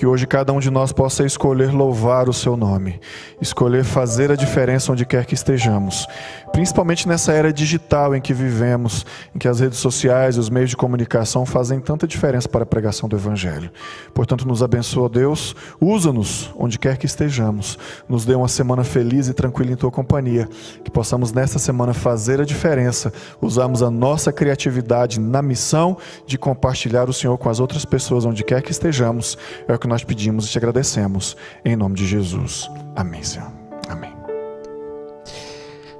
Que hoje cada um de nós possa escolher louvar o seu nome, escolher fazer a diferença onde quer que estejamos, principalmente nessa era digital em que vivemos, em que as redes sociais e os meios de comunicação fazem tanta diferença para a pregação do Evangelho. Portanto, nos abençoa, Deus, usa-nos onde quer que estejamos, nos dê uma semana feliz e tranquila em tua companhia, que possamos nesta semana fazer a diferença, usarmos a nossa criatividade na missão de compartilhar o Senhor com as outras pessoas onde quer que estejamos. É o que nós pedimos e te agradecemos. Em nome de Jesus. Amém, Senhor. Amém.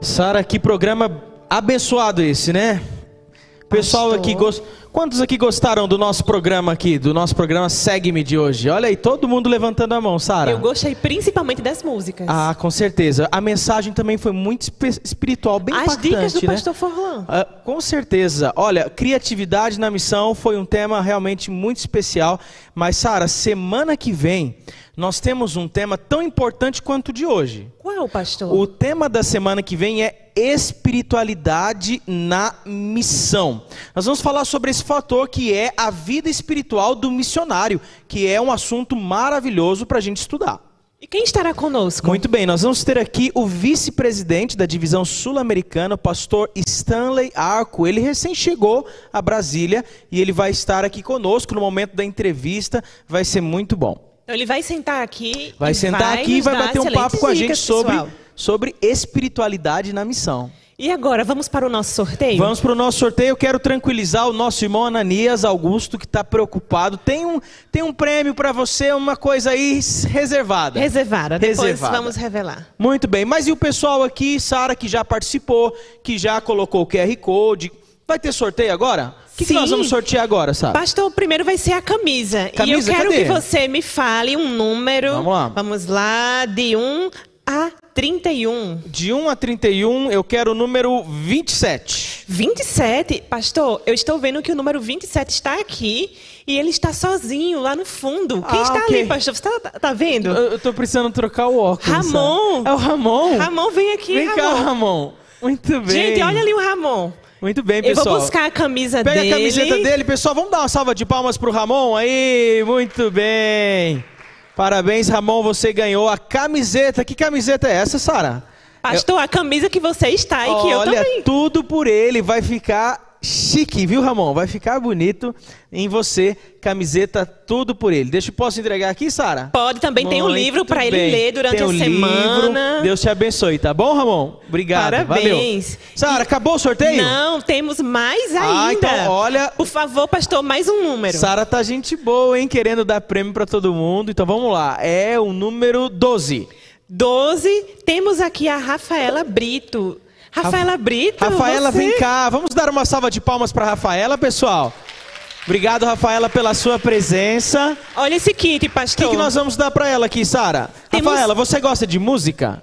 Sara, que programa abençoado esse, né? Pessoal Pastor. aqui gost... Quantos aqui gostaram do nosso programa aqui, do nosso programa Segue-me de hoje? Olha aí, todo mundo levantando a mão, Sara. Eu gostei principalmente das músicas. Ah, com certeza. A mensagem também foi muito espiritual, bem As impactante, dicas do né? pastor Forlan. Ah, com certeza. Olha, criatividade na missão foi um tema realmente muito especial. Mas, Sara, semana que vem nós temos um tema tão importante quanto o de hoje. Qual, pastor? O tema da semana que vem é espiritualidade na missão. Nós vamos falar sobre esse fator que é a vida espiritual do missionário, que é um assunto maravilhoso para a gente estudar. E quem estará conosco? Muito bem, nós vamos ter aqui o vice-presidente da divisão sul-americana, o pastor Stanley Arco. Ele recém chegou a Brasília e ele vai estar aqui conosco no momento da entrevista. Vai ser muito bom. Então ele vai sentar aqui. Vai e sentar aqui e vai bater um papo com a gente sobre. Sobre espiritualidade na missão. E agora, vamos para o nosso sorteio? Vamos para o nosso sorteio. Eu quero tranquilizar o nosso irmão Ananias Augusto, que está preocupado. Tem um, tem um prêmio para você, uma coisa aí reservada. Reservada. Depois Reservada. vamos revelar. Muito bem. Mas e o pessoal aqui, Sara, que já participou, que já colocou o QR Code? Vai ter sorteio agora? que, que nós vamos sortear agora, Sara? Pastor, primeiro vai ser a camisa. Camisa, e eu quero cadê? que você me fale um número. Vamos lá. Vamos lá, de 1 a 31. De 1 a 31, eu quero o número 27. 27? Pastor, eu estou vendo que o número 27 está aqui e ele está sozinho lá no fundo. Quem Ah, está ok. ali, pastor? Você está tá vendo? Eu, eu tô precisando trocar o óculos. Ramon. Sara. É o Ramon? Ramon, vem aqui, Vem cá, Ramon. Ramon. Muito bem. Gente, olha ali o Ramon. Muito bem, Eu pessoal. vou buscar a camisa Pega dele. a camiseta dele, pessoal. Vamos dar uma salva de palmas pro Ramon aí. Muito bem. Parabéns, Ramon. Você ganhou a camiseta. Que camiseta é essa, Sara? Pastor, a camisa que você está e que eu Olha, também. tudo por ele. Vai ficar chique, viu, Ramon? Vai ficar bonito em você. Camiseta, tudo por ele. Deixa eu posso entregar aqui, Sara? Pode, também tem um Muito livro para ele ler durante Tem a um semana. livro. Deus te abençoe, tá bom, Ramon? Obrigado. Parabéns. Sara, acabou o sorteio? Não, temos mais ainda. Ah, então, olha- Por favor, pastor, mais um número. Sara tá gente boa, hein? Querendo dar prêmio pra todo mundo. Então vamos lá. É o número 12. 12, temos aqui a Rafaela Brito. Rafaela Brito, Rafaela, você- vem cá. Vamos dar uma salva de palmas pra Rafaela, pessoal. Obrigado, Rafaela, pela sua presença. Olha esse kit, O pastor. que, que nós vamos dar pra ela aqui, Sara? Temos- Rafaela, você gosta de música?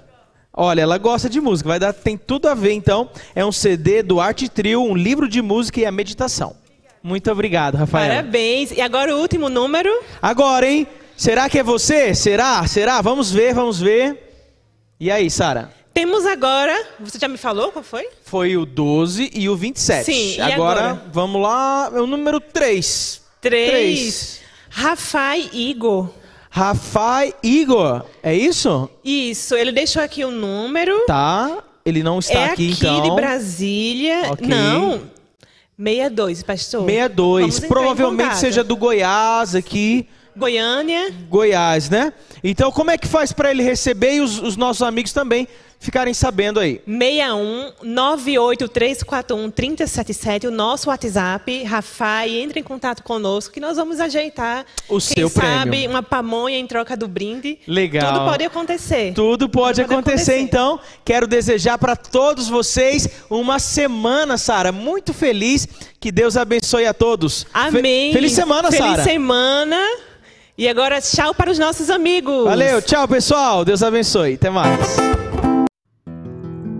Olha, ela gosta de música. Vai dar, tem tudo a ver, então. É um CD do Arte Trio, um livro de música e a meditação. Muito obrigado, Rafaela. Parabéns. E agora o último número. Agora, hein? Será que é você? Será? Será? Vamos ver, vamos ver. E aí, Sara? Temos agora. Você já me falou qual foi? Foi o 12 e o 27. Sim, agora, agora? vamos lá, é o número 3. 3. Rafael Igor. Rafael Igor, é isso? Isso, ele deixou aqui o número. Tá. Ele não está é aqui, aqui então. de Brasília. Ok. Não. 62, pastor. 62. Vamos entrar em Provavelmente seja do Goiás aqui. Goiânia. Goiás, né? Então, como é que faz para ele receber e os, os nossos amigos também ficarem sabendo aí? 61 98341 3077, o nosso WhatsApp. Rafa, e entre em contato conosco que nós vamos ajeitar. O quem seu sabe, prêmio. uma pamonha em troca do brinde. Legal. Tudo pode acontecer. Tudo pode, pode acontecer, acontecer. então. Quero desejar para todos vocês uma semana, Sara, muito feliz. Que Deus abençoe a todos. Fe- Amém. feliz semana, Feliz Sara. semana. E agora, tchau para os nossos amigos. Valeu, tchau, pessoal. Deus abençoe. Até mais.